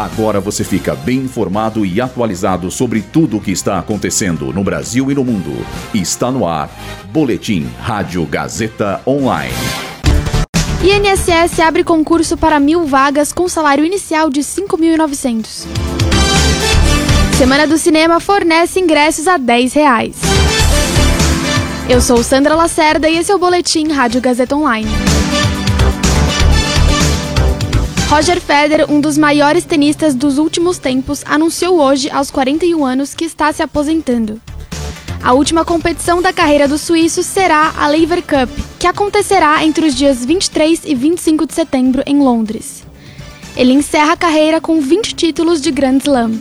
Agora você fica bem informado e atualizado sobre tudo o que está acontecendo no Brasil e no mundo. Está no ar. Boletim Rádio Gazeta Online. INSS abre concurso para mil vagas com salário inicial de 5.900. Semana do Cinema fornece ingressos a 10 reais. Eu sou Sandra Lacerda e esse é o Boletim Rádio Gazeta Online. Roger Federer, um dos maiores tenistas dos últimos tempos, anunciou hoje, aos 41 anos, que está se aposentando. A última competição da carreira do suíço será a Lever Cup, que acontecerá entre os dias 23 e 25 de setembro em Londres. Ele encerra a carreira com 20 títulos de Grand Slam.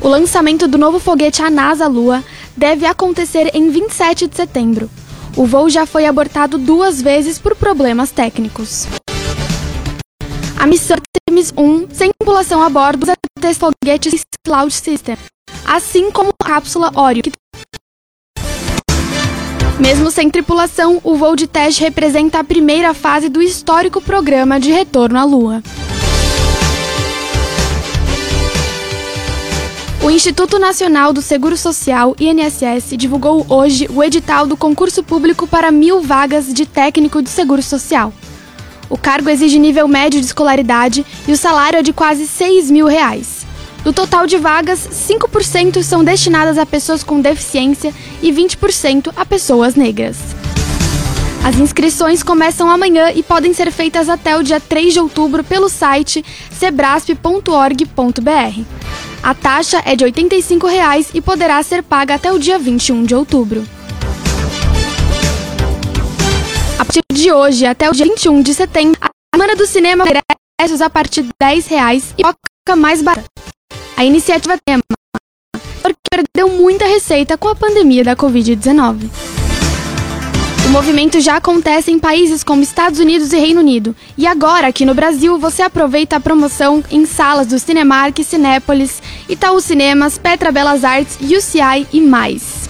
O lançamento do novo foguete A NASA Lua deve acontecer em 27 de setembro. O voo já foi abortado duas vezes por problemas técnicos. A missão Artemis 1 sem tripulação a bordo usa três foguetes Cloud System, assim como a cápsula Orion. Mesmo sem tripulação, o voo de teste representa a primeira fase do histórico programa de retorno à Lua. O Instituto Nacional do Seguro Social, INSS, divulgou hoje o edital do concurso público para mil vagas de técnico de seguro social. O cargo exige nível médio de escolaridade e o salário é de quase 6 mil reais. Do total de vagas, 5% são destinadas a pessoas com deficiência e 20% a pessoas negras. As inscrições começam amanhã e podem ser feitas até o dia 3 de outubro pelo site sebrasp.org.br. A taxa é de 85 reais e poderá ser paga até o dia 21 de outubro. A partir de hoje até o dia 21 de setembro, a Semana do Cinema ingressos a partir de 10 reais e toca mais barata. A iniciativa tema porque perdeu muita receita com a pandemia da Covid-19. O movimento já acontece em países como Estados Unidos e Reino Unido. E agora, aqui no Brasil, você aproveita a promoção em salas do Cinemark, Cinépolis, Itaú Cinemas, Petra Belas Artes, UCI e mais.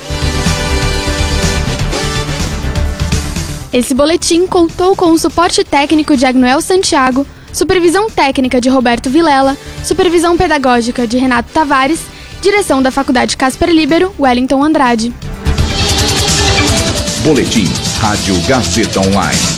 Esse boletim contou com o suporte técnico de Agnoel Santiago, supervisão técnica de Roberto Vilela, supervisão pedagógica de Renato Tavares, direção da Faculdade Casper Libero, Wellington Andrade. Boletim Rádio Gazeta Online.